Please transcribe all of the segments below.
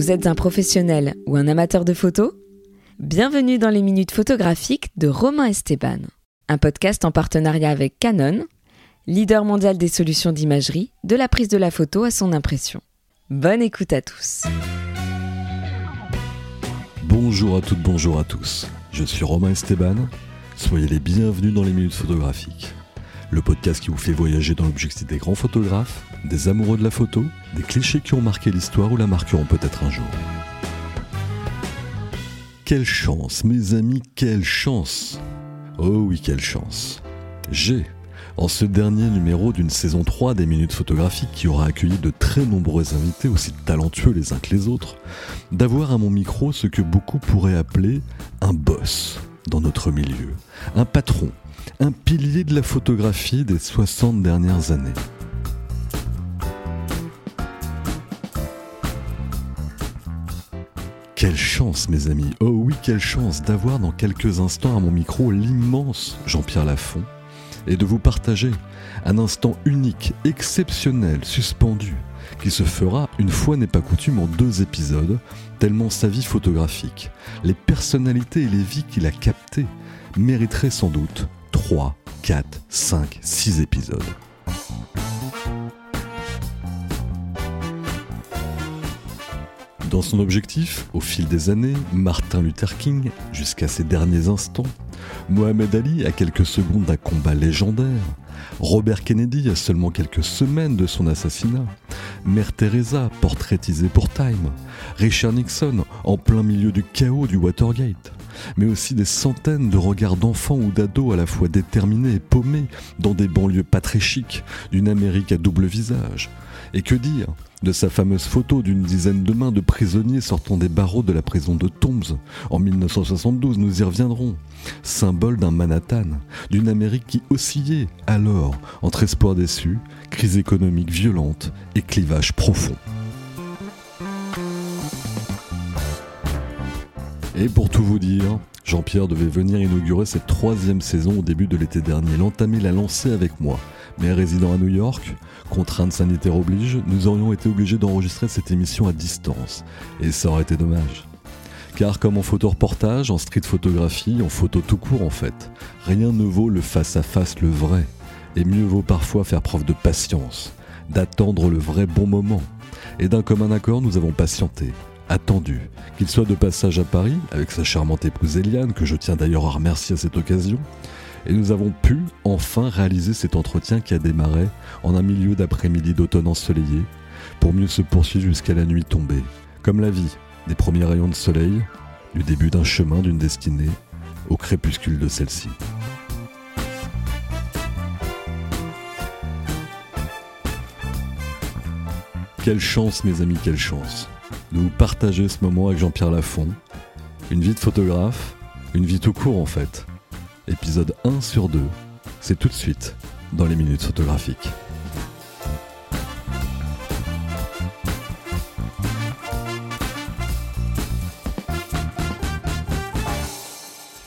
Vous êtes un professionnel ou un amateur de photos Bienvenue dans les minutes photographiques de Romain Esteban, un podcast en partenariat avec Canon, leader mondial des solutions d'imagerie, de la prise de la photo à son impression. Bonne écoute à tous. Bonjour à toutes, bonjour à tous. Je suis Romain Esteban. Soyez les bienvenus dans les minutes photographiques. Le podcast qui vous fait voyager dans l'objectif des grands photographes, des amoureux de la photo, des clichés qui ont marqué l'histoire ou la marqueront peut-être un jour. Quelle chance, mes amis, quelle chance Oh oui, quelle chance J'ai, en ce dernier numéro d'une saison 3 des Minutes Photographiques qui aura accueilli de très nombreux invités aussi talentueux les uns que les autres, d'avoir à mon micro ce que beaucoup pourraient appeler un boss dans notre milieu, un patron, un pilier de la photographie des 60 dernières années. Quelle chance, mes amis, oh oui, quelle chance d'avoir dans quelques instants à mon micro l'immense Jean-Pierre Lafont et de vous partager un instant unique, exceptionnel, suspendu, qui se fera, une fois n'est pas coutume, en deux épisodes, tellement sa vie photographique, les personnalités et les vies qu'il a captées mériteraient sans doute 3, 4, 5, 6 épisodes. Dans son objectif, au fil des années, Martin Luther King, jusqu'à ses derniers instants, Mohamed Ali à quelques secondes d'un combat légendaire, Robert Kennedy à seulement quelques semaines de son assassinat, Mère Teresa portraitisée pour Time, Richard Nixon en plein milieu du chaos du Watergate, mais aussi des centaines de regards d'enfants ou d'ados à la fois déterminés et paumés dans des banlieues pas très chics d'une Amérique à double visage. Et que dire de sa fameuse photo d'une dizaine de mains de prisonniers sortant des barreaux de la prison de Tombs en 1972, nous y reviendrons. Symbole d'un Manhattan, d'une Amérique qui oscillait alors entre espoir déçu, crise économique violente et clivage profond. Et pour tout vous dire, Jean-Pierre devait venir inaugurer cette troisième saison au début de l'été dernier, l'entamer, la lancer avec moi. Mais résidant à New York, contraintes sanitaires oblige, nous aurions été obligés d'enregistrer cette émission à distance. Et ça aurait été dommage. Car comme en photo-reportage, en street photographie, en photo tout court en fait, rien ne vaut le face-à-face, le vrai. Et mieux vaut parfois faire preuve de patience, d'attendre le vrai bon moment. Et d'un commun accord, nous avons patienté, attendu, qu'il soit de passage à Paris, avec sa charmante épouse Eliane, que je tiens d'ailleurs à remercier à cette occasion, et nous avons pu enfin réaliser cet entretien qui a démarré en un milieu d'après-midi d'automne ensoleillé, pour mieux se poursuivre jusqu'à la nuit tombée, comme la vie, des premiers rayons de soleil, du début d'un chemin, d'une destinée, au crépuscule de celle-ci. Quelle chance mes amis, quelle chance de vous partager ce moment avec Jean-Pierre Lafont. Une vie de photographe, une vie tout court en fait. Épisode 1 sur 2, c'est tout de suite dans les minutes photographiques.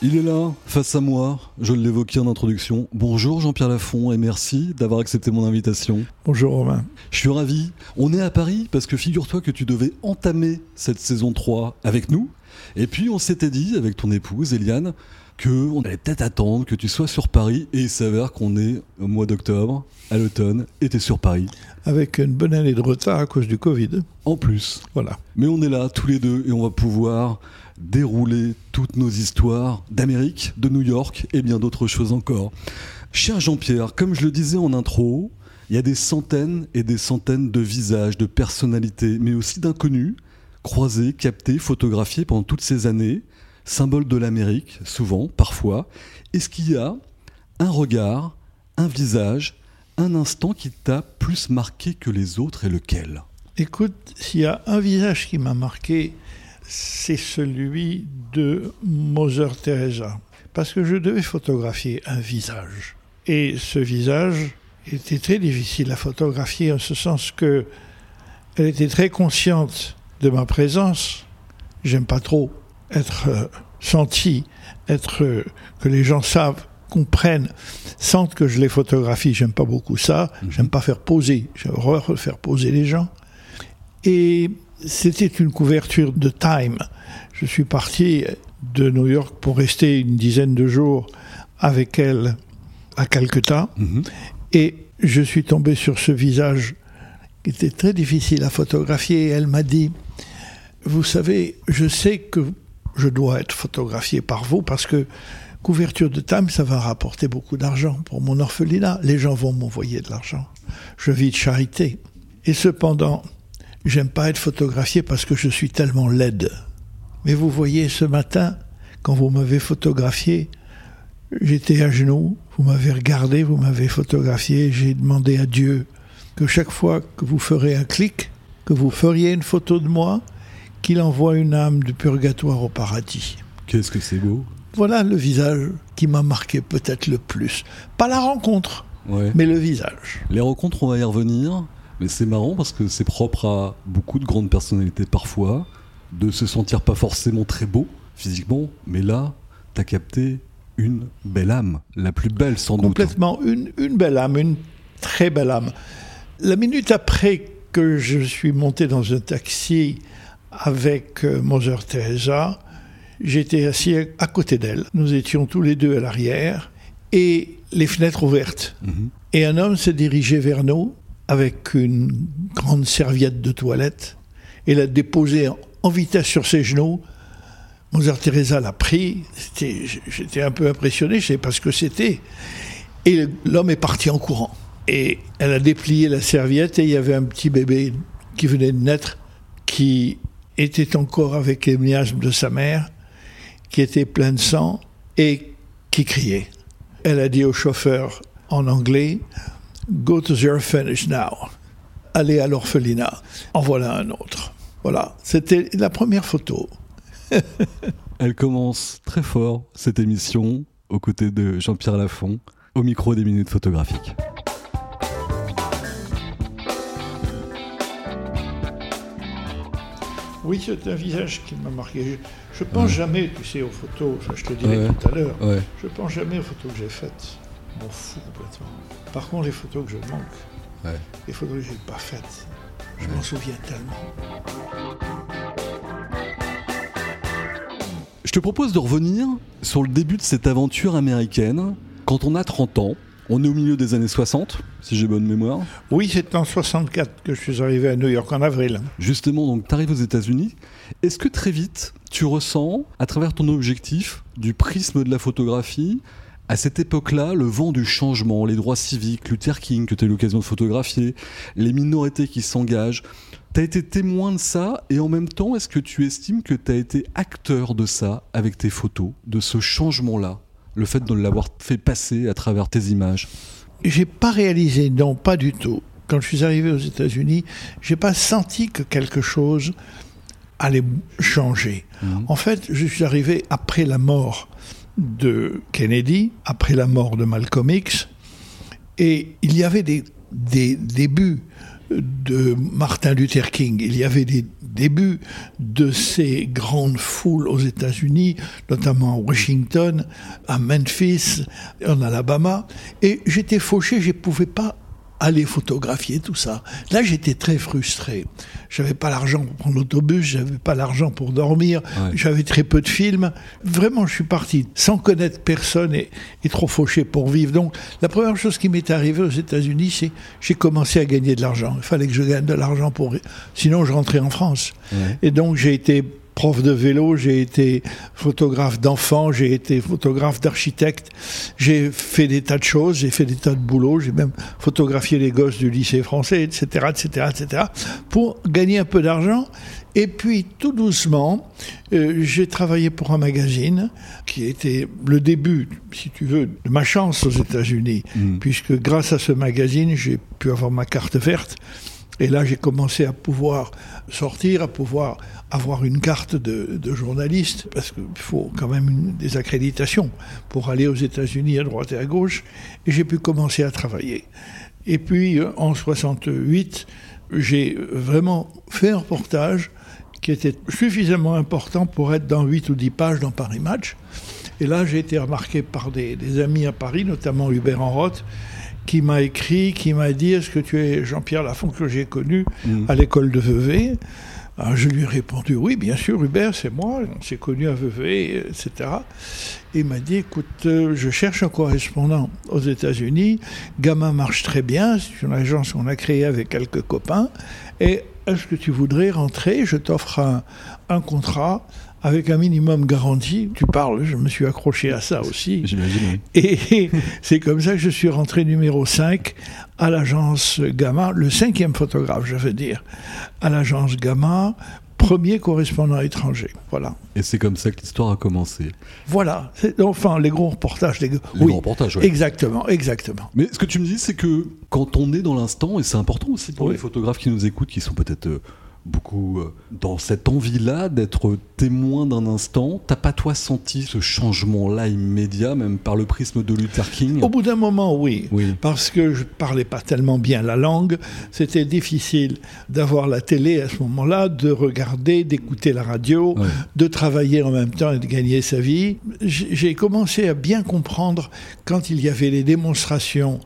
Il est là, face à moi, je l'évoquais en introduction. Bonjour Jean-Pierre Lafont et merci d'avoir accepté mon invitation. Bonjour Romain. Je suis ravi. On est à Paris parce que figure-toi que tu devais entamer cette saison 3 avec nous. Et puis on s'était dit avec ton épouse Eliane qu'on allait peut-être attendre que tu sois sur Paris et il s'avère qu'on est au mois d'octobre, à l'automne, et tu es sur Paris. Avec une bonne année de retard à cause du Covid. En plus. Voilà. Mais on est là tous les deux et on va pouvoir dérouler toutes nos histoires d'Amérique, de New York et bien d'autres choses encore. Cher Jean-Pierre, comme je le disais en intro, il y a des centaines et des centaines de visages, de personnalités, mais aussi d'inconnus, croisés, captés, photographiés pendant toutes ces années, symbole de l'Amérique, souvent, parfois. Est-ce qu'il y a un regard, un visage, un instant qui t'a plus marqué que les autres et lequel? Écoute, s'il y a un visage qui m'a marqué, c'est celui de Mother Teresa. Parce que je devais photographier un visage. Et ce visage était très difficile à photographier en ce sens que elle était très consciente de ma présence. J'aime pas trop être euh, senti, être euh, que les gens savent, comprennent, sentent que je les photographie. J'aime pas beaucoup ça. J'aime pas faire poser. J'ai horreur de faire poser les gens. Et C'était une couverture de Time. Je suis parti de New York pour rester une dizaine de jours avec elle à Calcutta. Mhm. Et je suis tombé sur ce visage qui était très difficile à photographier. Et elle m'a dit, vous savez, je sais que je dois être photographié par vous parce que couverture de Time, ça va rapporter beaucoup d'argent pour mon orphelinat. Les gens vont m'envoyer de l'argent. Je vis de charité. Et cependant, j'aime pas être photographié parce que je suis tellement laide. Mais vous voyez, ce matin, quand vous m'avez photographié, j'étais à genoux, vous m'avez regardé, vous m'avez photographié, j'ai demandé à Dieu que chaque fois que vous ferez un clic, que vous feriez une photo de moi, qu'il envoie une âme du purgatoire au paradis. Qu'est-ce que c'est beau Voilà le visage qui m'a marqué peut-être le plus. Pas la rencontre, Ouais. mais le visage. Les rencontres, on va y revenir, mais c'est marrant parce que c'est propre à beaucoup de grandes personnalités parfois, de se sentir pas forcément très beau physiquement, mais là, t'as capté une belle âme, la plus belle sans doute. Complètement une, une belle âme, une très belle âme. La minute après que je suis monté dans un taxi avec euh, Mother Teresa, j'étais assis à côté d'elle. Nous étions tous les deux à l'arrière et les fenêtres ouvertes. Mhm. Et un homme s'est dirigé vers nous avec une grande serviette de toilette et l'a déposée en- vitesse sur ses genoux. Mother Teresa l'a pris. J'étais un peu impressionné, je ne sais pas ce que c'était. Et l'homme est parti en courant. Et elle a déplié la serviette et il y avait un petit bébé qui venait de naître qui était encore avec les miasmes de sa mère, qui était plein de sang et qui criait. Elle a dit au chauffeur en anglais Go to the orphanage now. Allez à l'orphelinat. En voilà un autre. Voilà, c'était la première photo. Elle commence très fort cette émission aux côtés de Jean-Pierre Lafont au micro des minutes photographiques. Oui, c'est un visage qui m'a marqué. Je, je pense jamais, tu sais, aux photos, je te dirai Ouais. tout à l'heure, Ouais. je pense jamais aux photos que j'ai faites. Je m'en fous complètement. Par contre, les photos que je manque, les photos que j'ai pas faites, je m'en souviens tellement. Je te propose de revenir sur le début de cette aventure américaine. Quand on a 30 ans, on est au milieu des années 60, si j'ai bonne mémoire. Oui, c'est en 64 que je suis arrivé à New York, en avril. Justement, donc tu arrives aux États-Unis. Est-ce que très vite, tu ressens, à travers ton objectif, du prisme de la photographie, à cette époque-là, le vent du changement, les droits civiques, Luther King, que tu as eu l'occasion de photographier, les minorités qui s'engagent, tu as été témoin de ça et en même temps, est-ce que tu estimes que tu as été acteur de ça avec tes photos, de ce changement-là? Le fait de l'avoir fait passer à travers tes images J'ai pas réalisé, non, pas du tout. Quand je suis arrivé aux États-Unis, j'ai pas senti que quelque chose allait changer. Mhm. En fait, je suis arrivé après la mort de Kennedy, après la mort de Malcolm X, et il y avait des, des débuts de Martin Luther King, il y avait des débuts de ces grandes foules aux États-Unis, notamment à Washington, à Memphis, en Alabama, et j'étais fauché, je ne pouvais pas aller photographier tout ça. Là, j'étais très frustré. J'avais pas l'argent pour prendre l'autobus, j'avais pas l'argent pour dormir, Ouais. j'avais très peu de films. Vraiment, je suis parti sans connaître personne et, et trop fauché pour vivre. Donc, la première chose qui m'est arrivée aux États-Unis, c'est j'ai commencé à gagner de l'argent. Il fallait que je gagne de l'argent pour, sinon je rentrais en France. Ouais. Et donc, j'ai été prof de vélo, j'ai été photographe d'enfants, j'ai été photographe d'architecte, j'ai fait des tas de choses, j'ai fait des tas de boulots, j'ai même photographié les gosses du lycée français, etc., etc., etc., pour gagner un peu d'argent. Et puis, tout doucement, euh, j'ai travaillé pour un magazine qui était le début, si tu veux, de ma chance aux États-Unis, Mm. puisque grâce à ce magazine, j'ai pu avoir ma carte verte. Et là, j'ai commencé à pouvoir sortir, à pouvoir avoir une carte de, journaliste, parce qu'il faut quand même des accréditations pour aller aux États-Unis à droite et à gauche. Et j'ai pu commencer à travailler. Et puis, euh, en 68, j'ai vraiment fait un reportage qui était suffisamment important pour être dans 8 ou 10 pages dans Paris Match. Et là, j'ai été remarqué par des, des amis à Paris, notamment Hubert Enroth, qui m'a écrit, qui m'a dit Est-ce que tu es Jean-Pierre Lafont que j'ai connu Mm. à l'école de Vevey? Alors, Je lui ai répondu Oui, bien sûr, Hubert, c'est moi. On s'est connus à Vevey, etc. Et il m'a dit Écoute, euh, je cherche un correspondant aux États-Unis. Gamma marche très bien. C'est une agence qu'on a créée avec quelques copains. Et est-ce que tu voudrais rentrer? Je t'offre un, un contrat avec un minimum garanti. Tu parles, je me suis accroché à ça aussi. J'imagine, oui. Et c'est comme ça que je suis rentré numéro 5 à l'agence Gamma, le cinquième photographe, je veux dire, à l'agence Gamma, premier correspondant étranger. Voilà. Et c'est comme ça que l'histoire a commencé. Voilà. Enfin, les gros reportages. Les, Les oui, grands reportages, ouais. exactement, exactement. Mais ce que tu me dis, c'est que quand on est dans l'instant, et c'est important aussi pour Oui. les photographes qui nous écoutent, qui sont peut-être euh, beaucoup euh, dans cette envie-là d'être témoin d'un instant, t'as pas toi senti ce changement-là immédiat, même par le prisme de Luther King? Au bout d'un moment, oui. Oui. Parce que je parlais pas tellement bien la langue, c'était difficile d'avoir la télé à ce moment-là, de regarder, d'écouter la radio, Ouais. de travailler en même temps et de gagner sa vie. J'ai commencé à bien comprendre quand il y avait les démonstrations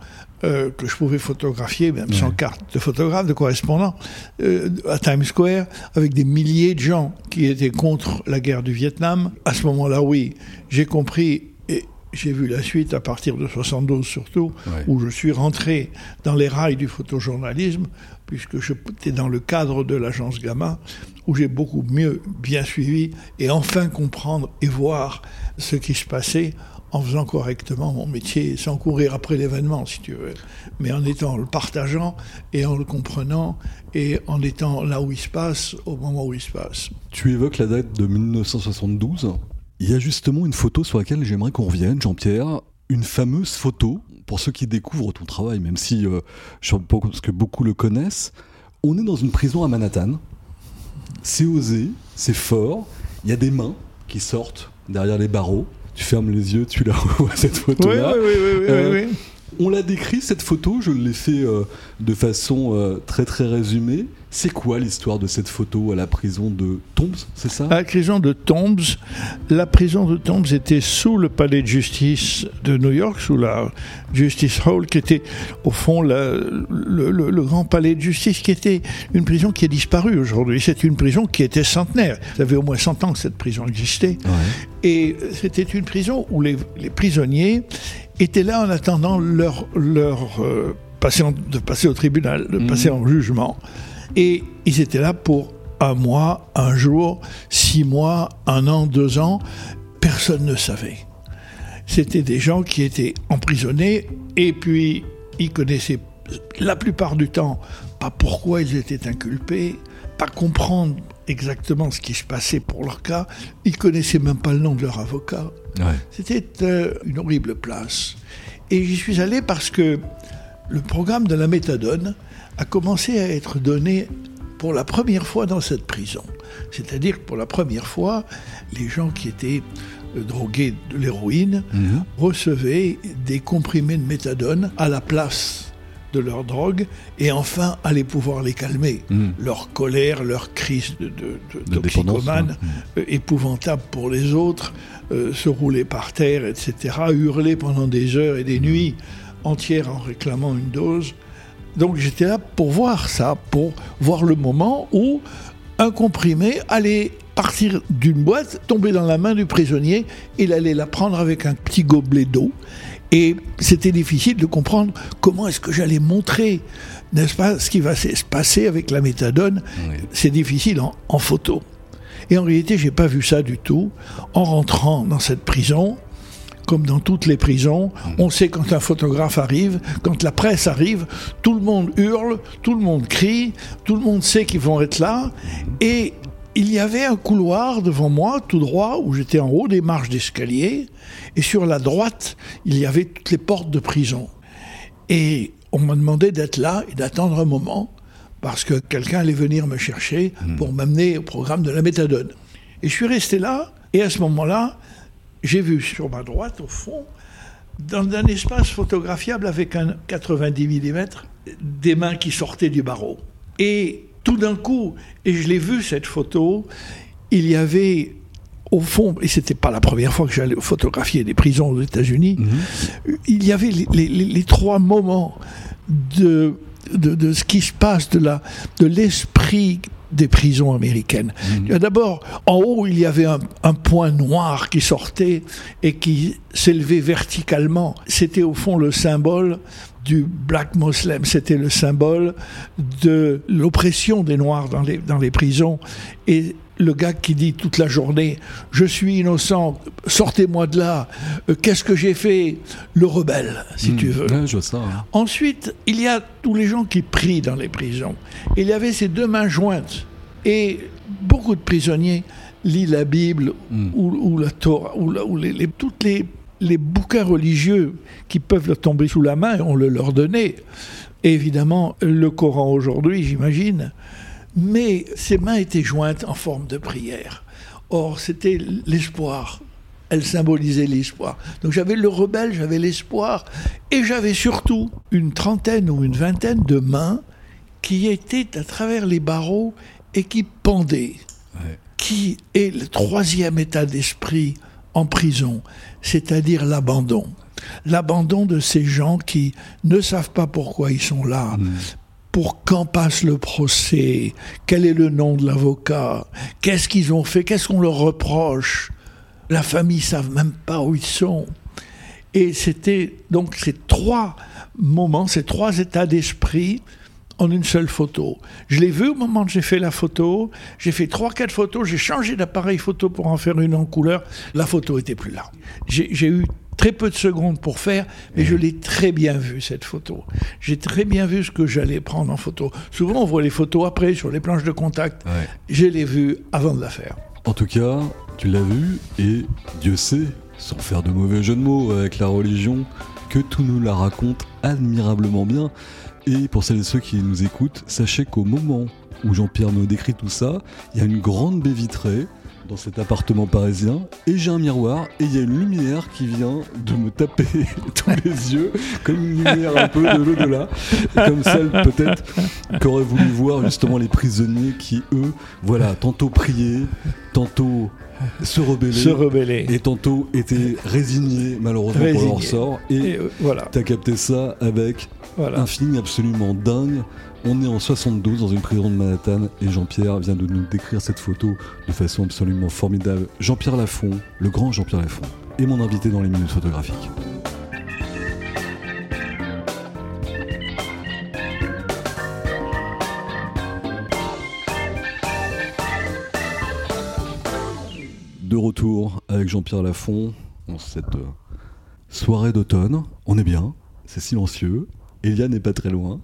euh, que je pouvais photographier, même sans carte de photographe, de correspondant, euh, à Times Square, avec des milliers de gens qui étaient contre la guerre du Vietnam. À ce moment-là, oui, j'ai compris et j'ai vu la suite à partir de 72 surtout, Ouais. où je suis rentré dans les rails du photojournalisme, puisque j'étais dans le cadre de l'agence Gamma, où j'ai beaucoup mieux bien suivi et enfin comprendre et voir ce qui se passait en faisant correctement mon métier, sans courir après l'événement, si tu veux, mais en étant le partageant et en le comprenant et en étant là où il se passe, au moment où il se passe. Tu évoques la date de 1972. Il y a justement une photo sur laquelle j'aimerais qu'on revienne, Jean-Pierre. Une fameuse photo, pour ceux qui découvrent ton travail, même si euh, je pense que beaucoup le connaissent. On est dans une prison à Manhattan. C'est osé, c'est fort. Il y a des mains qui sortent derrière les barreaux. Tu fermes les yeux, tu la revois cette photo-là. oui, oui, oui, Euh, oui, oui. On l'a décrit cette photo, je l'ai fait euh, de façon euh, très très résumée. C'est quoi l'histoire de cette photo à la prison de Tombs, c'est ça? À la prison de Tombs, la prison de Tombs était sous le palais de justice de New York, sous la Justice Hall, qui était au fond la- le, le- le grand palais de justice, qui était une prison qui a disparu aujourd'hui. C'est une prison qui était centenaire. Ça fait au moins 100 ans que cette prison existait. Ouais. Et c'était une prison où les, les prisonniers étaient là en attendant leur, leur euh, en- de passer au tribunal, de Mhm. passer en jugement. Et ils étaient là pour un mois, un jour, six mois, un an, deux ans. Personne ne savait. C'était des gens qui étaient emprisonnés et puis ils connaissaient la plupart du temps pas pourquoi ils étaient inculpés, pas comprendre exactement ce qui se passait pour leur cas. Ils connaissaient même pas le nom de leur avocat. Ouais. C'était euh, une horrible place. Et j'y suis allé parce que le programme de la méthadone a commencé à être donné pour la première fois dans cette prison. C'est-à-dire que pour la première fois, les gens qui étaient euh, drogués de l'héroïne Mhm. recevaient des comprimés de méthadone à la place de leur drogue et enfin allaient pouvoir les calmer. Mhm. Leur colère, leur crise de, de, de- De dépendance, toxicomane, ouais. euh, épouvantable pour les autres, euh, se rouler par terre, etc., hurler pendant des heures et des nuits entières en réclamant une dose. Donc j'étais là pour voir ça, pour voir le moment où un comprimé allait partir d'une boîte, tomber dans la main du prisonnier, il allait la prendre avec un petit gobelet d'eau. Et c'était difficile de comprendre comment est-ce que j'allais montrer, n'est-ce pas, ce qui va se passer avec la méthadone. Oui. C'est difficile en, en photo. Et en réalité, j'ai pas vu ça du tout. En rentrant dans cette prison, comme dans toutes les prisons, on sait quand un photographe arrive, quand la presse arrive, tout le monde hurle, tout le monde crie, tout le monde sait qu'ils vont être là. Et il y avait un couloir devant moi, tout droit, où j'étais en haut des marches d'escalier. Et sur la droite, il y avait toutes les portes de prison. Et on m'a demandé d'être là et d'attendre un moment parce que quelqu'un allait venir me chercher pour m'amener au programme de la méthadone. Et je suis resté là, et à ce moment-là, j'ai vu sur ma droite, au fond, dans un espace photographiable avec un 90 mm, des mains qui sortaient du barreau. Et tout d'un coup, et je l'ai vu cette photo, il y avait au fond, et c'était pas la première fois que j'allais photographier des prisons aux États-Unis, Mhm. il y avait les, les- les- les trois moments de, de, de ce qui se passe, de la de l'esprit des prisons américaines. Il y a D'abord, en haut, il y avait un, un point noir qui sortait et qui s'élevait verticalement. C'était au fond le symbole du black muslim, c'était le symbole de l'oppression des Noirs dans les, dans les prisons. Et le gars qui dit toute la journée Je suis innocent, sortez-moi de là, Euh, qu'est-ce que j'ai fait? Le rebelle, si tu veux. Ouais, je. Ensuite, il y a tous les gens qui prient dans les prisons. Il y avait ces deux mains jointes. Et beaucoup de prisonniers lisent la Bible Mm. ou, ou la Torah, ou, la- ou les, les- toutes les, les bouquins religieux qui peuvent leur tomber sous la main, on le leur donnait. Et évidemment, le Coran aujourd'hui, j'imagine. Mais ses mains étaient jointes en forme de prière. Or, c'était l'espoir. Elle symbolisait l'espoir. Donc j'avais le rebelle, j'avais l'espoir, et j'avais surtout une trentaine ou une vingtaine de mains qui étaient à travers les barreaux et qui pendaient. Ouais. Qui est le troisième état d'esprit en prison, c'est-à-dire l'abandon. L'abandon de ces gens qui ne savent pas pourquoi ils sont là, Mm. pour quand passe le procès, quel est le nom de l'avocat, qu'est-ce qu'ils ont fait, qu'est-ce qu'on leur reproche? La famille ne savent même pas où ils sont. Et c'était donc ces trois moments, ces trois états d'esprit en une seule photo. Je l'ai vu au moment où j'ai fait la photo, j'ai fait trois, quatre photos, j'ai changé d'appareil photo pour en faire une en couleur, la photo était plus là. J'ai eu très peu de secondes pour faire, mais je l'ai très bien vu cette photo. J'ai très bien vu ce que j'allais prendre en photo. Souvent on voit les photos après sur les planches de contact. Ouais. Je l'ai vu avant de la faire. En tout cas, tu l'as vu, et Dieu sait, sans faire de mauvais jeu de mots avec la religion, que tout nous la raconte admirablement bien. Et pour celles et ceux qui nous écoutent, sachez qu'au moment où Jean-Pierre me décrit tout ça, il y a une grande baie vitrée dans cet appartement parisien, et j'ai un miroir, et il y a une lumière qui vient de me taper tous les yeux, comme une lumière un peu de l'au-delà, comme celle peut-être qu'auraient voulu voir justement les prisonniers qui, eux, voilà, tantôt prier, tantôt se rebeller, Se rebeller. et tantôt étaient résignés malheureusement pour leur sort. Et Et, euh, voilà, t'as capté ça avec voilà. un feeling absolument dingue. On est en 72 dans une prison de Manhattan et Jean-Pierre vient de nous décrire cette photo de façon absolument formidable. Jean-Pierre Lafont, le grand Jean-Pierre Lafont, est mon invité dans les minutes photographiques. De retour avec Jean-Pierre Lafont en cette euh, soirée d'automne. On est bien, c'est silencieux. Elia n'est pas très loin.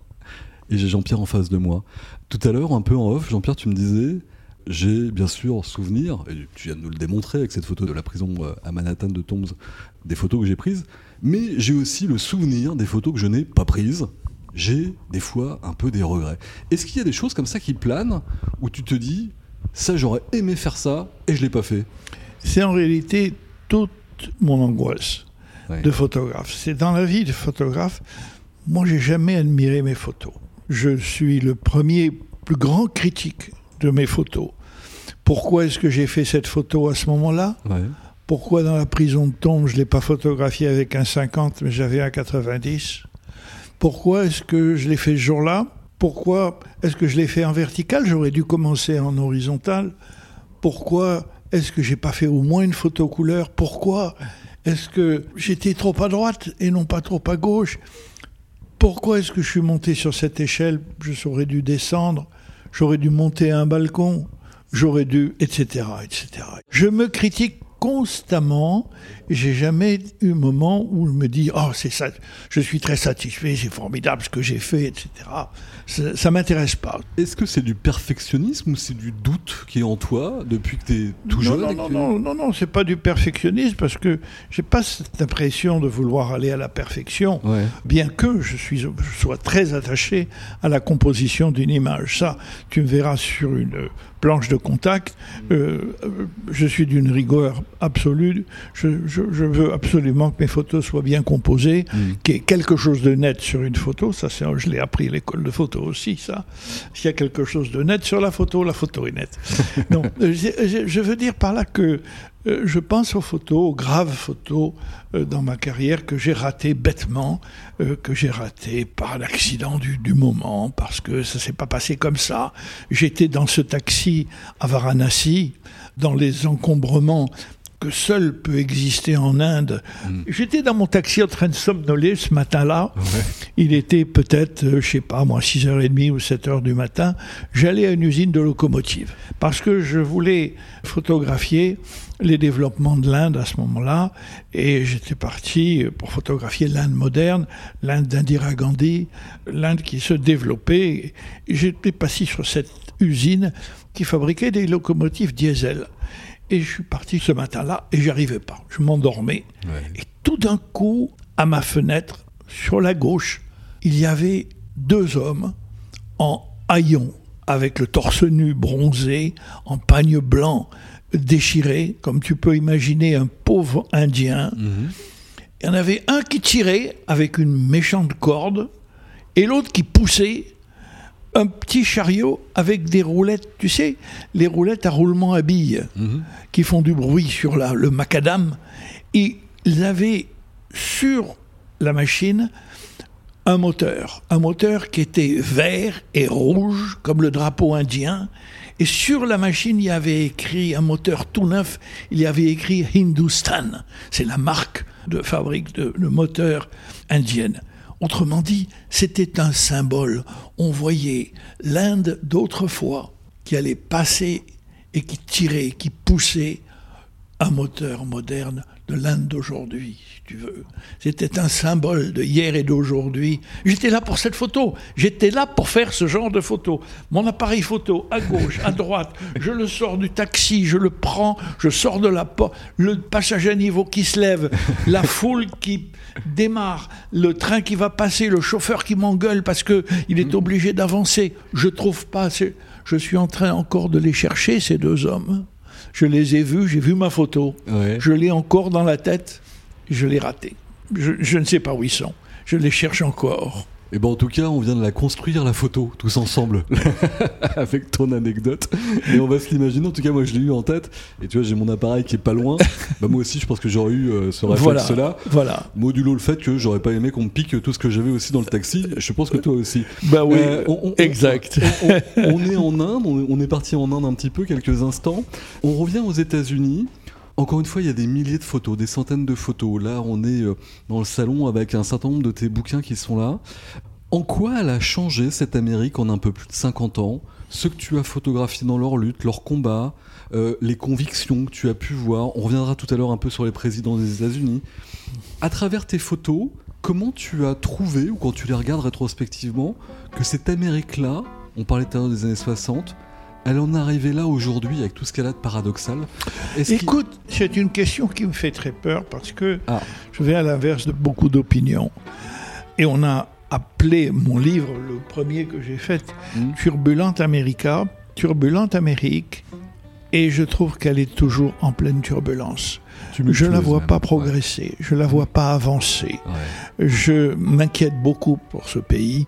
Et j'ai Jean-Pierre en face de moi. Tout à l'heure, un peu en off, Jean-Pierre, tu me disais, j'ai bien sûr souvenir, et tu viens de nous le démontrer avec cette photo de la prison euh, à Manhattan de Tombs, des photos que j'ai prises, mais j'ai aussi le souvenir des photos que je n'ai pas prises. J'ai des fois un peu des regrets. Est-ce qu'il y a des choses comme ça qui planent où tu te dis, ça j'aurais aimé faire ça et je l'ai pas fait? C'est en réalité toute mon angoisse de photographe. C'est dans la vie de photographe, moi j'ai jamais admiré mes photos. Je suis le premier plus grand critique de mes photos. Pourquoi est-ce que j'ai fait cette photo à ce moment-là Ouais. Pourquoi dans la prison de Tombe, je ne l'ai pas photographié avec un 50, mais j'avais un 90 Pourquoi est-ce que je l'ai fait ce jour-là Pourquoi est-ce que je l'ai fait en vertical J'aurais dû commencer en horizontal. Pourquoi est-ce que j'ai pas fait au moins une photo couleur Pourquoi est-ce que j'étais trop à droite et non pas trop à gauche Pourquoi est-ce que je suis monté sur cette échelle? Je aurais dû descendre, j'aurais dû monter à un balcon, j'aurais dû, etc., etc. Je me critique constamment. J'ai jamais eu un moment où je me dis oh c'est ça, je suis très satisfait, c'est formidable ce que j'ai fait, etc. Ça, ça m'intéresse pas. Est-ce que c'est du perfectionnisme ou c'est du doute qui est en toi depuis que tu es tout jeune non, non, non, non, non, c'est pas du perfectionnisme parce que j'ai pas cette impression de vouloir aller à la perfection. Ouais. bien que je, suis, je sois très attaché à la composition d'une image. Ça, tu me verras sur une planche de contact, euh, euh, je suis d'une rigueur absolue. Je, je- je veux absolument que mes photos soient bien composées, Mm. qu'il y ait quelque chose de net sur une photo. Ça, c'est, je l'ai appris à l'école de photo aussi, ça. S'il y a quelque chose de net sur la photo, la photo est nette. non, euh, je, veux dire par là que je pense aux photos, aux graves photos euh, dans ma carrière que j'ai ratées bêtement, euh, que j'ai ratées par l'accident du, du, moment, parce que ça s'est pas passé comme ça. J'étais dans ce taxi à Varanasi, dans les encombrements que seul peut exister en Inde. Mm. J'étais dans mon taxi en train de somnoler ce matin-là. Ouais. Il était peut-être, euh, je sais pas moi, 6h30 ou 7h du matin. J'allais à une usine de locomotives parce que je voulais photographier les développements de l'Inde à ce moment-là. Et j'étais parti pour photographier l'Inde moderne, l'Inde d'Indira Gandhi, l'Inde qui se développait. J'étais passé sur cette usine qui fabriquait des locomotives diesel. Et je suis parti ce matin-là et j'y arrivais pas. Je m'endormais. Ouais. Et tout d'un coup, à ma fenêtre, sur la gauche, il y avait deux hommes en haillons, avec le torse nu bronzé, en pagne blanc déchiré, comme tu peux imaginer un pauvre Indien. Il y en avait un qui tirait avec une méchante corde et l'autre qui poussait un petit chariot avec des roulettes, tu sais, les roulettes à roulement à billes qui font du bruit sur la, le macadam. Et ils avaient sur la machine un moteur, un moteur qui était vert et rouge comme le drapeau indien. Et sur la machine, il y avait écrit un moteur tout neuf, il y avait écrit Hindustan. C'est la marque de fabrique de, de moteurs indienne. Autrement dit, c'était un symbole. On voyait l'Inde d'autrefois qui allait passer et qui tirait, qui poussait un moteur moderne de l'Inde d'aujourd'hui, tu veux. C'était un symbole de hier et d'aujourd'hui. J'étais là pour cette photo. J'étais là pour faire ce genre de photo. Mon appareil photo, à gauche, à droite, je le sors du taxi, je le prends, je sors de la porte, le passage à niveau qui se lève, la foule qui démarre, le train qui va passer, le chauffeur qui m'engueule parce que il est obligé d'avancer. Je trouve pas. Je suis en train encore de les chercher, ces deux hommes je les ai vus, j'ai vu ma photo, ouais. je l'ai encore dans la tête, je l'ai raté. Je, je, ne sais pas où ils sont, je les cherche encore. Et ben en tout cas, on vient de la construire la photo tous ensemble avec ton anecdote. Et on va se l'imaginer. En tout cas, moi, je l'ai eu en tête. Et tu vois, j'ai mon appareil qui est pas loin. bah moi aussi, je pense que j'aurais eu euh, ce réflexe-là. Voilà, voilà. Modulo le fait que j'aurais pas aimé qu'on me pique tout ce que j'avais aussi dans le taxi. Je pense que toi aussi. Bah oui, euh, on, on, exact. On, on, est en Inde. On est parti en Inde un petit peu quelques instants. On revient aux États-Unis. Encore une fois, il y a des milliers de photos, des centaines de photos. Là, on est euh, dans le salon avec un certain nombre de tes bouquins qui sont là. En quoi elle a changé cette Amérique en un peu plus de 50 ans? Ce que tu as photographié dans leur lutte, leur combat, euh, les convictions que tu as pu voir. On reviendra tout à l'heure un peu sur les présidents des États-Unis. À travers tes photos, comment tu as trouvé, ou quand tu les regardes rétrospectivement, que cette Amérique-là, on parlait tout à l'heure des années 60, elle en est arrivée là aujourd'hui avec tout ce qu'elle a de paradoxal Écoute, c'est une question qui me fait très peur parce que ah. je vais à l'inverse de beaucoup d'opinions. Et on a appelé mon livre, le premier que j'ai fait, mmh. Turbulente America, Turbulente Amérique, et je trouve qu'elle est toujours en pleine turbulence. Je ne la vois même. pas progresser, ouais. je ne la vois pas avancer. Ouais. Je m'inquiète beaucoup pour ce pays.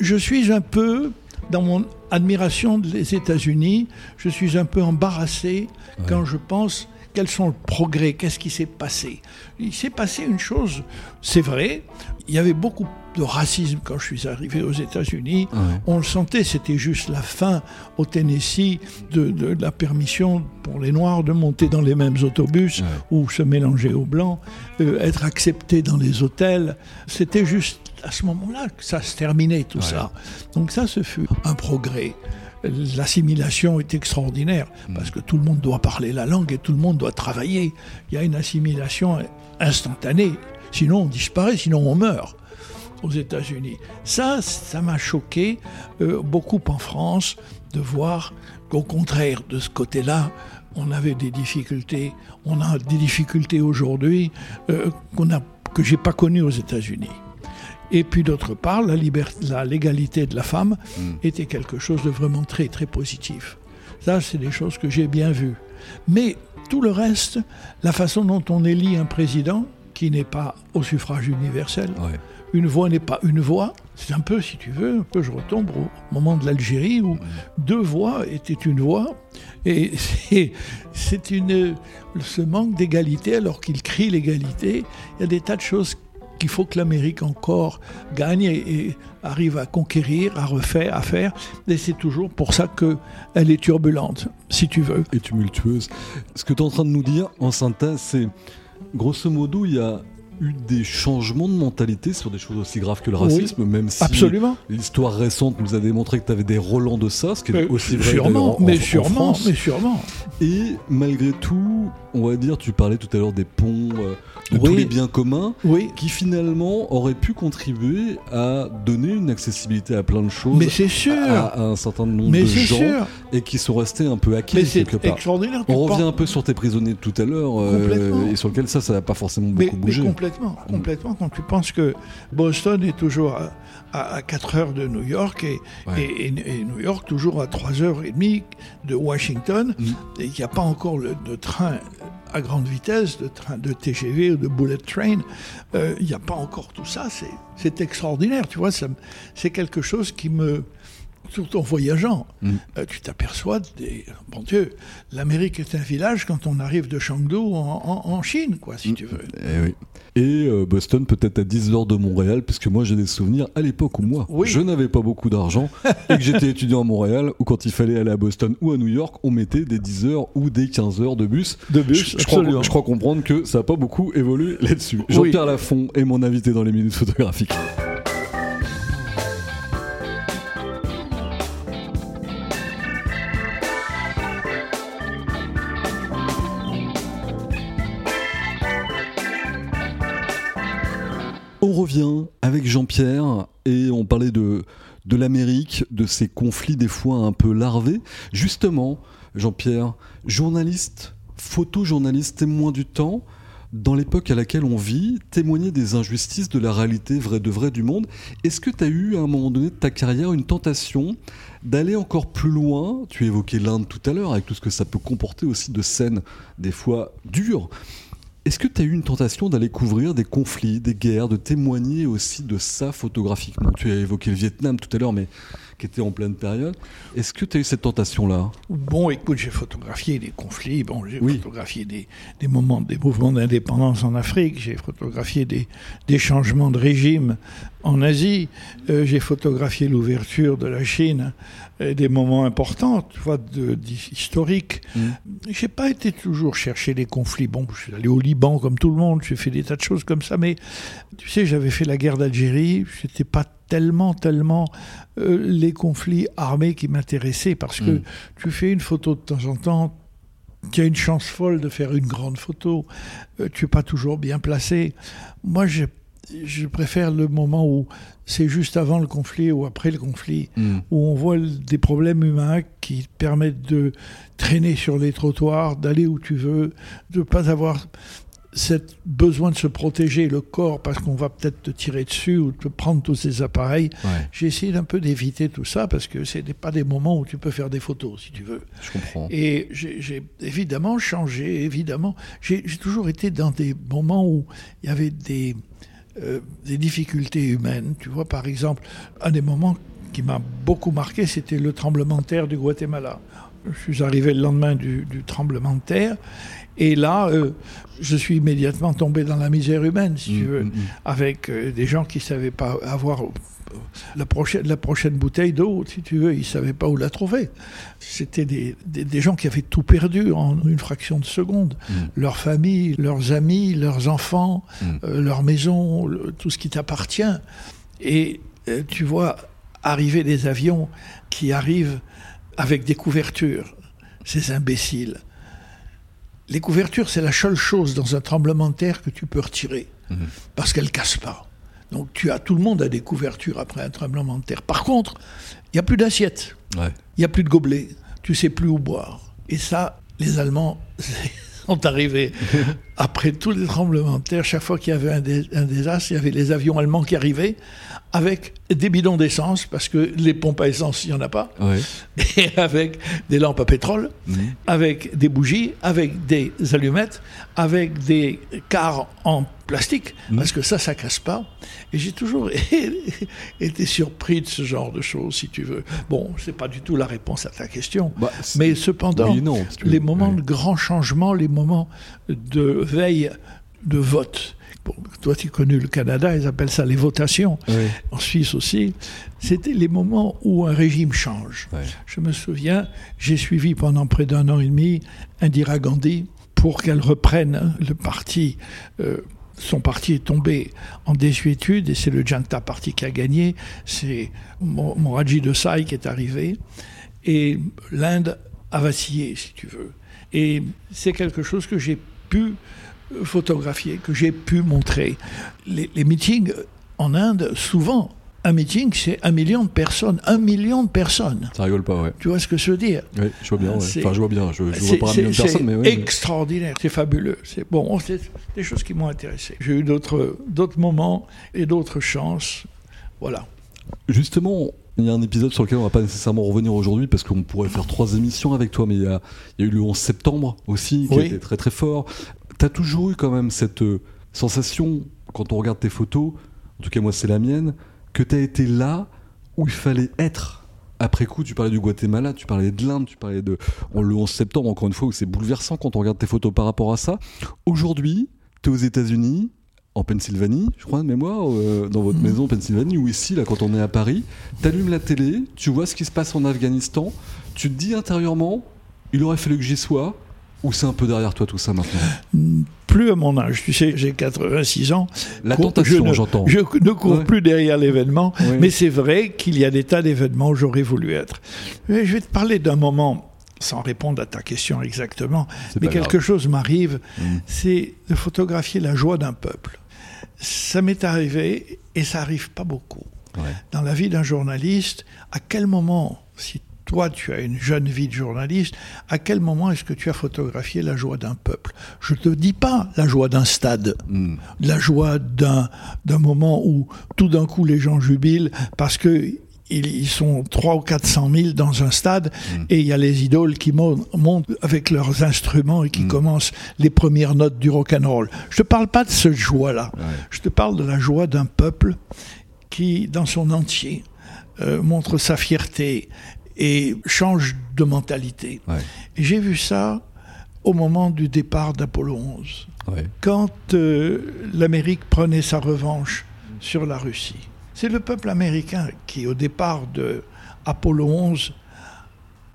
Je suis un peu dans mon admiration des États-Unis, je suis un peu embarrassé ouais. quand je pense quels sont le progrès, qu'est-ce qui s'est passé. Il s'est passé une chose, c'est vrai, il y avait beaucoup de racisme quand je suis arrivé aux États-Unis. Ouais. On le sentait, c'était juste la fin au Tennessee de, de, de, la permission pour les Noirs de monter dans les mêmes autobus ouais. ou se mélanger aux Blancs, euh, être acceptés dans les hôtels. C'était juste à ce moment-là que ça se terminait tout ouais. ça. Donc ça, ce fut un progrès l'assimilation est extraordinaire parce que tout le monde doit parler la langue et tout le monde doit travailler. Il y a une assimilation instantanée. Sinon, on disparaît, sinon on meurt aux États-Unis. Ça, ça m'a choqué euh, beaucoup en France de voir qu'au contraire de ce côté-là, on avait des difficultés. On a des difficultés aujourd'hui euh, qu'on a que j'ai pas connues aux États-Unis. Et puis d'autre part, la, liberté, la légalité de la femme mmh. était quelque chose de vraiment très très positif. Ça, c'est des choses que j'ai bien vues. Mais tout le reste, la façon dont on élit un président, qui n'est pas au suffrage universel, ouais. Une voix n'est pas une voix. C'est un peu, si tu veux, un peu, je retombe au moment de l'Algérie où deux voix étaient une voix. Et c'est une, ce manque d'égalité, alors qu'il crie l'égalité, il y a des tas de choses qu'il faut que l'Amérique encore gagne et, arrive à conquérir, à refaire, à faire. Et c'est toujours pour ça qu'elle est turbulente, si tu veux. Et tumultueuse. Ce que tu es en train de nous dire, en synthèse, c'est grosso modo, il y a eu des changements de mentalité sur des choses aussi graves que le racisme, même si l'histoire récente nous a démontré que tu avais des relents de ça, ce qui est aussi vrai sûrement, mais sûrement, mais sûrement. Et malgré tout, on va dire, tu parlais tout à l'heure des ponts, euh, de tous les biens communs, qui finalement auraient pu contribuer à donner une accessibilité à plein de choses, mais sûr, à, un certain nombre de gens, et qui sont restés un peu acquis quelque part. Extraordinaire, on revient un peu sur tes prisonniers de tout à l'heure, euh, et sur lequel ça, ça n'a pas forcément beaucoup bougé. Mais complètement, mm. complètement. Quand tu penses que Boston est toujours à, 4 heures de New York et, et, New York toujours à 3 heures et demie de Washington, mm. et il n'y a pas encore le, de train à grande vitesse, de train de TGV ou de bullet train. Euh, il n'y a pas encore tout ça. C'est extraordinaire, tu vois. C'est quelque chose qui me, tout en voyageant, mm. euh, tu t'aperçois des. Bon Dieu, l'Amérique est un village quand on arrive de Chengdu en, Chine, quoi, si mm. tu veux. Eh oui. Et euh, Boston peut-être à 10 heures de Montréal, puisque moi j'ai des souvenirs à l'époque où moi, je n'avais pas beaucoup d'argent et que j'étais étudiant à Montréal, où quand il fallait aller à Boston ou à New York, on mettait des 10 heures ou des 15 heures de bus. De bus, je, crois, je crois, comprendre que ça n'a pas beaucoup évolué là-dessus. Jean-Pierre Lafont est mon invité dans les minutes photographiques. On revient avec Jean-Pierre et on parlait de, de l'Amérique, de ces conflits des fois un peu larvés. Justement, Jean-Pierre, journaliste, photojournaliste, témoin du temps, dans l'époque à laquelle on vit, témoigner des injustices, de la réalité vraie de vrai du monde. Est-ce que tu as eu à un moment donné de ta carrière une tentation d'aller encore plus loin? Tu évoquais l'Inde tout à l'heure, avec tout ce que ça peut comporter aussi de scènes des fois dures. Est-ce que tu as eu une tentation d'aller couvrir des conflits, des guerres, de témoigner aussi de ça photographiquement? Tu as évoqué le Vietnam tout à l'heure, mais qui était en pleine période. Est-ce que tu as eu cette tentation-là? Bon, écoute, j'ai photographié des conflits, bon, j'ai photographié des, des, moments, des mouvements d'indépendance en Afrique, j'ai photographié des, des, changements de régime en Asie, euh, j'ai photographié l'ouverture de la Chine des moments importants, tu vois, de, historiques. Je mm. J'ai pas été toujours chercher les conflits. Bon, je suis allé au Liban comme tout le monde, j'ai fait des tas de choses comme ça, mais tu sais, j'avais fait la guerre d'Algérie, c'était pas tellement, tellement euh, les conflits armés qui m'intéressaient, parce que mm. tu fais une photo de temps en temps, tu as une chance folle de faire une grande photo, euh, tu es pas toujours bien placé. Moi, j'ai je préfère le moment où c'est juste avant le conflit ou après le conflit, hmm. où on voit des problèmes humains qui permettent de traîner sur les trottoirs, d'aller où tu veux, de ne pas avoir cette besoin de se protéger le corps parce qu'on va peut-être te tirer dessus ou te prendre tous ces appareils. J'ai essayé d'un peu d'éviter tout ça parce que ce n'est pas des moments où tu peux faire des photos, si tu veux. Je comprends. Et j'ai évidemment changé, évidemment. J'ai toujours été dans des moments où il y avait des euh, des difficultés humaines. Tu vois, par exemple, un des moments qui m'a beaucoup marqué, c'était le tremblement de terre du Guatemala. Je suis arrivé le lendemain du, tremblement de terre, et là, euh, je suis immédiatement tombé dans la misère humaine, si tu mmh, veux, mmh, mmh. avec euh, des gens qui ne savaient pas avoir la prochaine, la prochaine bouteille d'eau, si tu veux, ils ne savaient pas où la trouver. C'était des, des, gens qui avaient tout perdu en une fraction de seconde. Mm. Leur famille, leurs amis, leurs enfants, mm. euh, leur maison, tout ce qui t'appartient. Et euh, tu vois arriver des avions qui arrivent avec des couvertures. Ces imbéciles. Les couvertures, c'est la seule chose dans un tremblement de terre que tu peux retirer. Mm. Parce qu'elles ne cassent pas. Donc tu as tout le monde a des couvertures après un tremblement de terre. Par contre, il n'y a plus d'assiettes, il n'y a plus de gobelets, tu sais plus où boire. Et ça, les Allemands sont arrivés. Après tous les tremblements de terre. Chaque fois qu'il y avait un, désastre, il y avait les avions allemands qui arrivaient avec des bidons d'essence, parce que les pompes à essence, il n'y en a pas, et avec des lampes à pétrole, avec des bougies, avec des allumettes, avec des cars en plastique, Mhm. parce que ça, ça casse pas. Et j'ai toujours été surpris de ce genre de choses, si tu veux. Bon, c'est pas du tout la réponse à ta question. Bah, Mais cependant, oui non, les moments de grand changement, les moments de veille de vote. Bon, toi, tu connu le Canada, ils appellent ça les votations. En Suisse aussi, c'était les moments où un régime change. Je me souviens, j'ai suivi pendant près d'un an et demi Indira Gandhi pour qu'elle reprenne le parti. euh, son parti est tombé en désuétude et c'est le Janta Party qui a gagné. C'est Mo- Morarji Desai qui est arrivé. Et l'Inde a vacillé, si tu veux. Et c'est quelque chose que j'ai pu euh, photographier, que j'ai pu montrer. Les meetings en Inde, souvent, un meeting, c'est un million de personnes. Un million de personnes. Ça rigole pas, ouais. Tu vois ce que je veux dire? Oui, je vois bien. ouais. C'est- Enfin, je vois bien. Je, je vois pas un million de personnes, mais oui. mais- extraordinaire, c'est fabuleux. C'est bon, c'est des choses qui m'ont intéressé. J'ai eu d'autres d'autres moments et d'autres chances. Voilà. Justement, il y a un épisode sur lequel on va pas nécessairement revenir aujourd'hui parce qu'on pourrait faire trois émissions avec toi, mais il y a, il y a eu le 11 septembre aussi qui Oui. a été très très fort. T'as toujours eu quand même cette euh, sensation, quand on regarde tes photos, en tout cas moi c'est la mienne, que t'as été là où il fallait être. Après coup, tu parlais du Guatemala, tu parlais de l'Inde, tu parlais de le 11 septembre, encore une fois, où c'est bouleversant quand on regarde tes photos par rapport à ça. Aujourd'hui, tu es aux États-Unis, en Pennsylvanie, je crois de mémoire, euh, dans votre Mhm. maison en Pennsylvanie, ou ici, là, quand on est à Paris, t'allumes la télé, tu vois ce qui se passe en Afghanistan, tu te dis intérieurement, il aurait fallu que j'y sois, ou c'est un peu derrière toi tout ça maintenant Plus à mon âge, tu sais, j'ai 86 ans. La tentation, j'entends. Je ne cours Ouais. plus derrière l'événement, mais c'est vrai qu'il y a des tas d'événements où j'aurais voulu être. Mais je vais te parler d'un moment, sans répondre à ta question exactement, mais quelque grave. chose m'arrive, Mm. c'est de photographier la joie d'un peuple. Ça m'est arrivé, et ça arrive pas beaucoup. Ouais. Dans la vie d'un journaliste, à quel moment, si toi tu as une jeune vie de journaliste, à quel moment est-ce que tu as photographié la joie d'un peuple? Je te dis pas la joie d'un stade, Mm. la joie d'un moment où tout d'un coup les gens jubilent parce que ils sont 3 ou 400 000 dans un stade Mm. et il y a les idoles qui mon- montent avec leurs instruments et qui Mm. commencent les premières notes du rock and roll. Je te parle pas de cette joie-là. Ouais. Je te parle de la joie d'un peuple qui, dans son entier, euh, montre sa fierté et change de mentalité. Ouais. J'ai vu ça au moment du départ d'Apollo 11 Ouais. quand euh, l'Amérique prenait sa revanche sur la Russie. C'est le peuple américain qui, au départ de Apollo 11,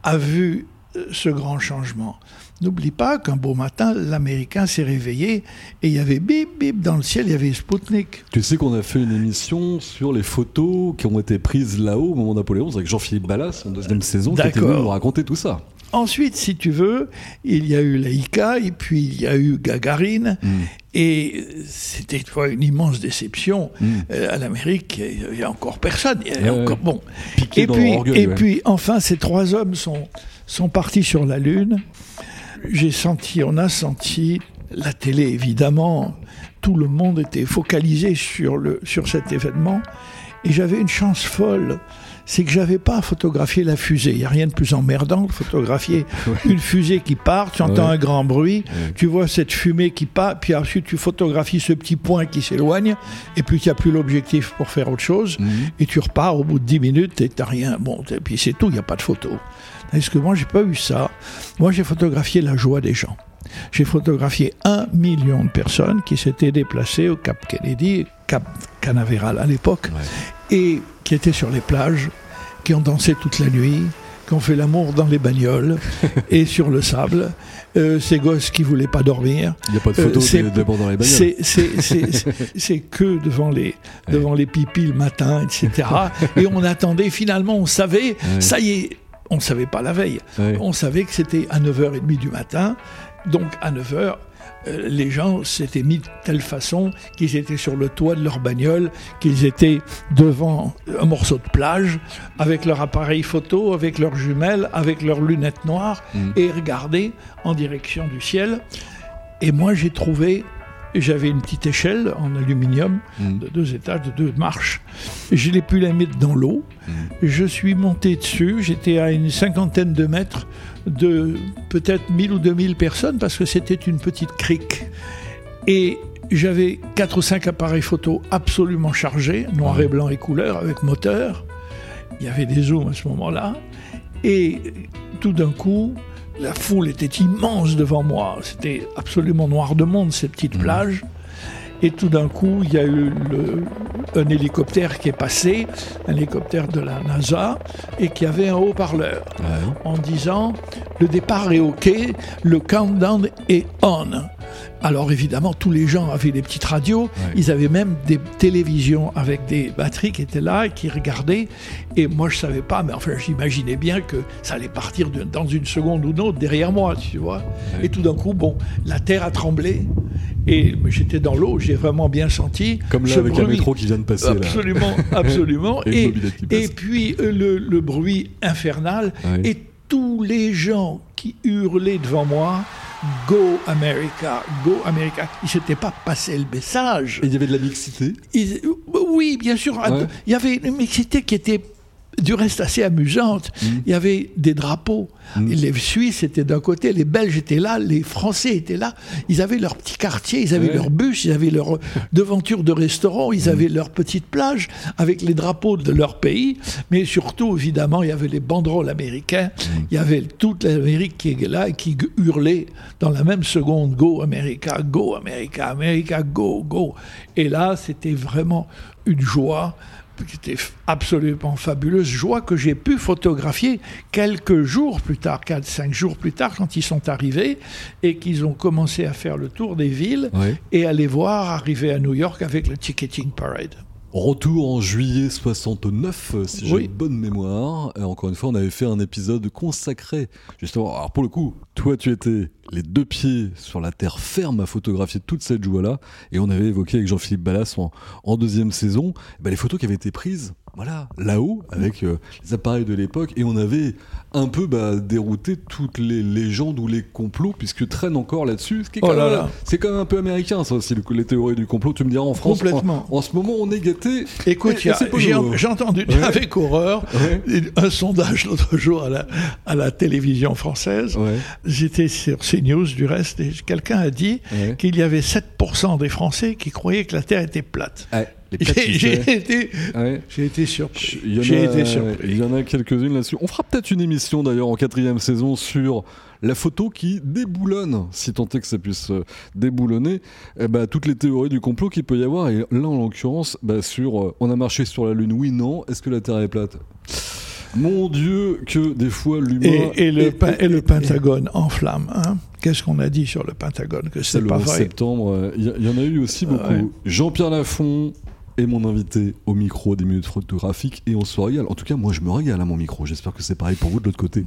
a vu euh, ce grand changement. N'oublie pas qu'un beau matin, l'Américain s'est réveillé et il y avait bip bip dans le ciel, il y avait Sputnik. Tu sais qu'on a fait une émission sur les photos qui ont été prises là-haut au moment d'Apollo 11 avec Jean-Philippe Ballas en deuxième saison qui était venu nous raconter tout ça. Ensuite, si tu veux, il y a eu Laïka et puis il y a eu Gagarine. Mm. Et c'était une immense déception. Mm. Euh, à l'Amérique, il n'y a encore personne. Il y a Ouais, encore, ouais. bon. Et puis, leur orgueil, et ouais. puis, enfin, ces trois hommes sont, sont partis sur la Lune. J'ai senti, on a senti la télé, évidemment. Tout le monde était focalisé sur, le, sur cet événement. Et j'avais une chance folle. C'est que j'avais pas à photographier la fusée. Il n'y a rien de plus emmerdant que photographier une fusée qui part, tu entends Ouais. un grand bruit, Ouais. tu vois cette fumée qui part, puis ensuite tu photographies ce petit point qui s'éloigne, et puis tu n'as plus l'objectif pour faire autre chose, Mhm. et tu repars au bout de 10 minutes et t'as rien. Bon, et puis c'est tout, il n'y a pas de photo. Est-ce que moi j'ai pas eu ça? Moi j'ai photographié la joie des gens. J'ai photographié un million de personnes qui s'étaient déplacées au Cap Kennedy, Cap Canaveral à l'époque, Ouais. et qui étaient sur les plages, qui ont dansé toute la nuit, qui ont fait l'amour dans les bagnoles et sur le sable. Euh, ces gosses qui voulaient pas dormir. Il n'y a pas de Euh, de, de bord dans les bagnoles. C'est que devant les, devant les pipis le matin, etc. Et on attendait, finalement, on savait, Ouais. ça y est, on ne savait pas la veille. On savait que c'était à 9h30 du matin. Donc à 9h, euh, les gens s'étaient mis de telle façon qu'ils étaient sur le toit de leur bagnole, qu'ils étaient devant un morceau de plage, avec leur appareil photo, avec leurs jumelles, avec leurs lunettes noires, Mm. et regardaient en direction du ciel. Et moi, j'ai trouvé, j'avais une petite échelle en aluminium Mm. de deux étages, de deux marches. Je l'ai pu la mettre dans l'eau. Mm. Je suis monté dessus. J'étais à une cinquantaine de mètres de peut-être 1000 ou 2000 personnes parce que c'était une petite crique. Et J'avais quatre ou cinq appareils photo absolument chargés, noir et blanc et couleur, avec moteur. Il y avait des zooms à ce moment-là. Et tout d'un coup, la foule était immense devant moi. C'était absolument noir de monde, ces petites Mhm. plages. Et tout d'un coup, il y a eu le- un hélicoptère qui est passé, un hélicoptère de la NASA, et qui avait un haut-parleur Ouais. en disant le départ est OK, le countdown est on. Alors évidemment, tous les gens avaient des petites radios, ils avaient même des télévisions avec des batteries qui étaient là et qui regardaient. Et moi, je savais pas, mais enfin, j'imaginais bien que ça allait partir de- dans une seconde ou d'autre derrière moi, tu vois. Et tout d'un coup, bon, la terre a tremblé et j'étais dans l'eau, j'ai vraiment bien senti. Comme là ce avec un métro qui vient de passer là. Absolument, absolument. Et une et, puis euh, le, le bruit infernal Ouais. et tous les gens qui hurlaient devant moi Go America, Go America. Ils ne s'étaient pas passé le message. Et il y avait de la mixité? Ils- oui, bien sûr. Ouais. Il y avait une mixité qui était du reste assez amusante. Mhm. Il y avait des drapeaux. Mm. Les Suisses étaient d'un côté, les Belges étaient là, les Français étaient là. Ils avaient leur petit quartier, ils avaient Ouais. leur bus, ils avaient leur devanture de restaurant, Mm. ils avaient leur petite plage avec les drapeaux de leur pays. Mais surtout, évidemment, il y avait les banderoles américains. Mm. Il y avait toute l'Amérique qui est là et qui hurlait dans la même seconde Go America, Go America, America, Go, Go. Et là, c'était vraiment une joie qui était absolument fabuleuse, joie que j'ai pu photographier quelques jours plus tard, 4 cinq jours plus tard, quand ils sont arrivés et qu'ils ont commencé à faire le tour des villes et à les voir arriver à New York avec le Ticketing Parade. Retour en juillet 69, euh, si j'ai Oui. une bonne mémoire. Euh, encore une fois, on avait fait un épisode consacré, justement. Alors pour le coup, toi, tu étais les deux pieds sur la terre ferme à photographier toute cette joie-là. Et on avait évoqué avec Jean-Philippe Ballas en, en deuxième saison bah, les photos qui avaient été prises, voilà, là-haut, avec euh, les appareils de l'époque. Et on avait un peu bah, dérouté toutes les légendes ou les complots, puisque traînent encore là-dessus. ce Oh là. C'est quand même un peu américain, ça aussi, le- les théories du complot. Tu me diras en France, Complètement. En, en ce moment, on est gâté. Écoute, j'ai entendu Ouais. avec horreur Ouais. un sondage l'autre jour à la, à la télévision française. Ouais, J'étais sur CNews du reste et quelqu'un a dit qu'il y avait 7% des Français qui croyaient que la Terre était plate. Les J'ai Ouais. été surpris. Il y en a quelques-unes là-dessus. On fera peut-être une émission d'ailleurs en quatrième saison sur la photo qui déboulonne, si tant est que ça puisse euh, déboulonner, eh ben, toutes les théories du complot qu'il peut y avoir. Et là, en l'occurrence, bah, sur euh, on a marché sur la Lune, oui, non. Est-ce que la Terre est plate? Mon Dieu, que des fois l'humain. Et, et le, et Pentagone en flamme. Hein Qu'est-ce qu'on a dit sur le Pentagone Que C'est c'est le pas 11 vrai? septembre. euh, Il y, en a eu aussi beaucoup. Ouais. Jean-Pierre Lafont est mon invité au micro des minutes photographiques et on se régale. En tout cas, moi, je me régale à mon micro. J'espère que c'est pareil pour vous de l'autre côté.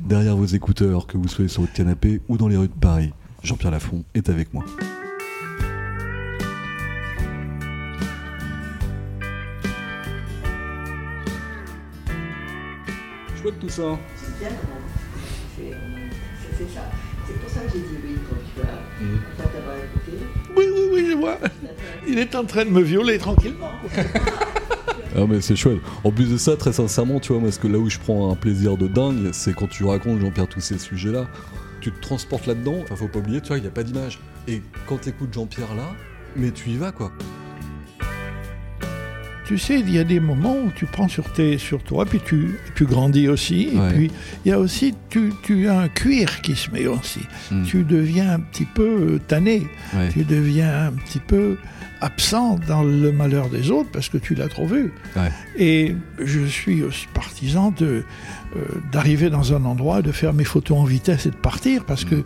Derrière vos écouteurs, que vous soyez sur votre canapé ou dans les rues de Paris, Jean-Pierre Lafont est avec moi. Chouette tout ça. C'est bien, non C'est c'est ça. C'est pour ça que j'ai dit oui quand tu as, après t'avoir écouté. Oui, oui, oui, je vois. Il est en train de me violer tranquillement. Ah mais c'est chouette. En plus de ça, très sincèrement, tu vois, parce que là où je prends un plaisir de dingue, c'est quand tu racontes, Jean-Pierre, tous ces sujets-là, tu te transportes là-dedans, enfin faut pas oublier, tu vois, il n'y a pas d'image. Et quand tu écoutes Jean-Pierre là, mais tu y vas quoi. Tu sais, il y a des moments où tu prends sur, tes, sur toi, puis tu, tu grandis aussi. Ouais. Et puis, il y a aussi, tu, tu as un cuir qui se met aussi. Mm. Tu deviens un petit peu euh, tanné. Ouais. Tu deviens un petit peu absent dans le malheur des autres parce que tu l'as trop vu. Ouais. Et je suis aussi partisan de euh, d'arriver dans un endroit, de faire mes photos en vitesse et de partir parce Mm. que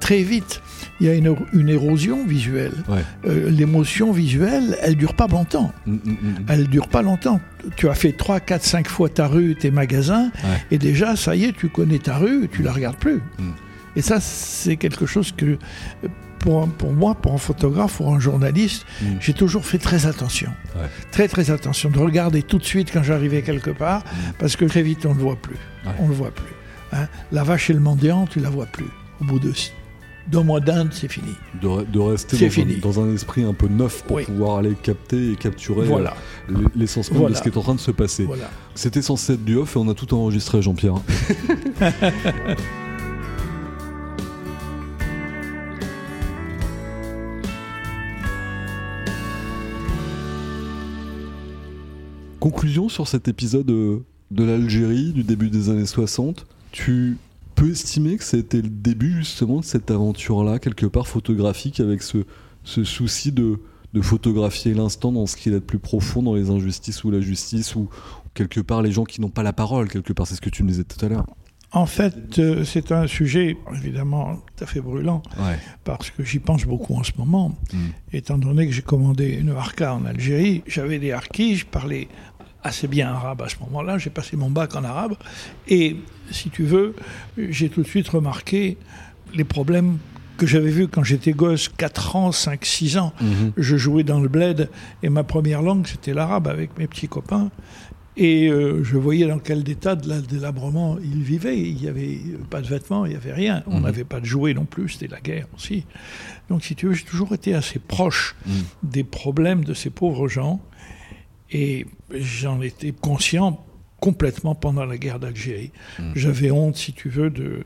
très vite, il y a une, une érosion visuelle. Ouais. Euh, L'émotion visuelle, elle dure pas longtemps. Mm, mm, mm. Elle dure pas longtemps. Tu as fait 3, 4, 5 fois ta rue, tes magasins, Ouais. et déjà, ça y est, tu connais ta rue, tu la regardes plus. Mm. Et ça, c'est quelque chose que, pour, pour moi, pour un photographe, pour un journaliste, Mm. j'ai toujours fait très attention. Ouais. Très, très attention. De regarder tout de suite quand j'arrivais quelque part, parce que très vite, on ne le voit plus. Ouais. On le voit plus. hein. La vache et le mendiant, tu la vois plus. Au bout de dans mon dinde, c'est fini. De, rester dans. Un, esprit un peu neuf pour pouvoir aller capter et capturer euh, l'essence de ce qui est en train de se passer. C'était censé être du off et on a tout enregistré, Jean-Pierre. Conclusion sur cet épisode euh, de l'Algérie du début des années 60. Tu peux estimer que c'était le début justement de cette aventure-là, quelque part photographique, avec ce, ce souci de, de photographier l'instant dans ce qu'il a de plus profond, dans les injustices ou la justice, ou quelque part les gens qui n'ont pas la parole, quelque part, c'est ce que tu me disais tout à l'heure. En fait, euh, c'est un sujet évidemment tout à fait brûlant, Ouais. parce que j'y pense beaucoup en ce moment. Mm. Étant donné que j'ai commandé une harka en Algérie, j'avais des harkis, je parlais assez bien arabe à ce moment-là, j'ai passé mon bac en arabe, et si tu veux, j'ai tout de suite remarqué les problèmes que j'avais vus quand j'étais gosse, 4 ans, 5, 6 ans. Mhm. Je jouais dans le bled, et ma première langue, c'était l'arabe avec mes petits copains. Et euh, je voyais dans quel état de la- délabrement ils vivaient. Il n'y avait pas de vêtements, il n'y avait rien. On Mhm. n'avait pas de jouets non plus, c'était la guerre aussi. Donc, si tu veux, j'ai toujours été assez proche Mhm. des problèmes de ces pauvres gens. Et j'en étais conscient complètement pendant la guerre d'Algérie. Mhm. J'avais honte, si tu veux, de,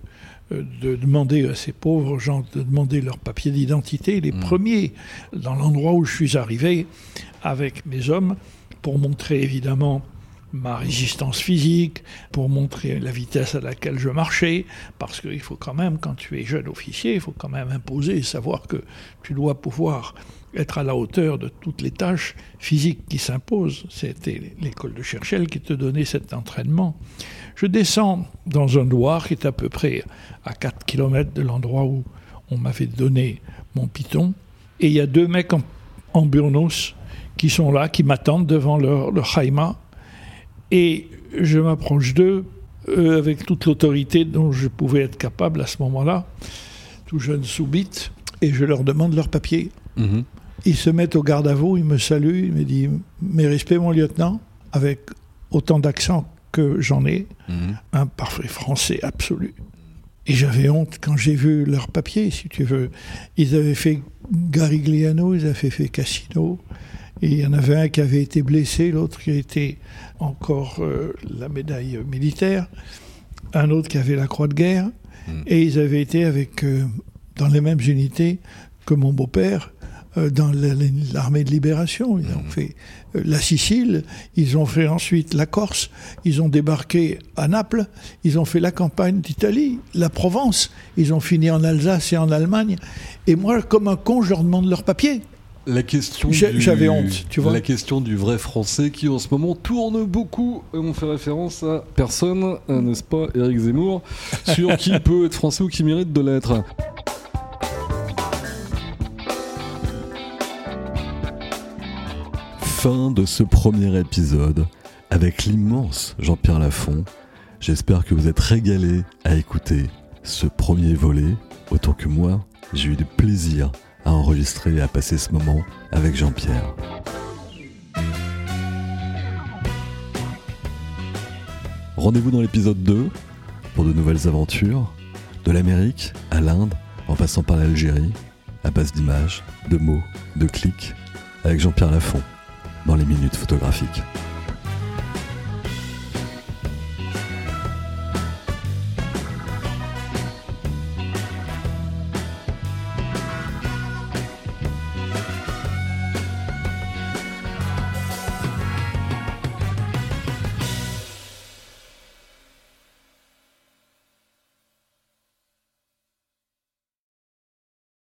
euh, de demander à ces pauvres gens de demander leur papier d'identité, les Mhm. premiers, dans l'endroit où je suis arrivé avec mes hommes, pour montrer évidemment ma résistance physique, pour montrer la vitesse à laquelle je marchais, parce qu'il faut quand même, quand tu es jeune officier, il faut quand même imposer et savoir que tu dois pouvoir être à la hauteur de toutes les tâches physiques qui s'imposent. C'était l'école de Cherchel qui te donnait cet entraînement. Je descends dans un Loir qui est à peu près à 4 km de l'endroit où on m'avait donné mon piton, et il y a deux mecs en, burnos qui sont là, qui m'attendent devant leur, haïma, et je m'approche d'eux euh, avec toute l'autorité dont je pouvais être capable à ce moment-là, tout jeune sous-bite, et je leur demande leur papier. Mhm. Ils se mettent au garde à vous, ils me saluent, ils me disent Mes respects, mon lieutenant, avec autant d'accent que j'en ai, Mhm. un parfait français absolu. Et j'avais honte quand j'ai vu leur papier, si tu veux. Ils avaient fait Garigliano, ils avaient fait Cassino. Et il y en avait un qui avait été blessé, l'autre qui a été encore euh, la médaille militaire, un autre qui avait la croix de guerre. Mm. Et ils avaient été avec, euh, dans les mêmes unités que mon beau-père dans la- l'armée de libération. Ils ont Mhm. fait euh, la Sicile, ils ont fait ensuite la Corse, ils ont débarqué à Naples, ils ont fait la campagne d'Italie, la Provence, ils ont fini en Alsace et en Allemagne. Et moi, comme un con, je leur demande leur papier. La question du- j'avais honte, tu vois. La question du vrai français qui en ce moment tourne beaucoup. On fait référence à personne, euh, n'est-ce pas, Eric Zemmour, sur qui peut être français ou qui mérite de l'être. Fin de ce premier épisode avec l'immense Jean-Pierre Lafont. J'espère que vous êtes régalés à écouter ce premier volet, autant que moi, j'ai eu du plaisir à enregistrer et à passer ce moment avec Jean-Pierre. Rendez-vous dans l'épisode 2 pour de nouvelles aventures, de l'Amérique à l'Inde, en passant par l'Algérie, à base d'images, de mots, de clics, avec Jean-Pierre Lafont, dans les minutes photographiques.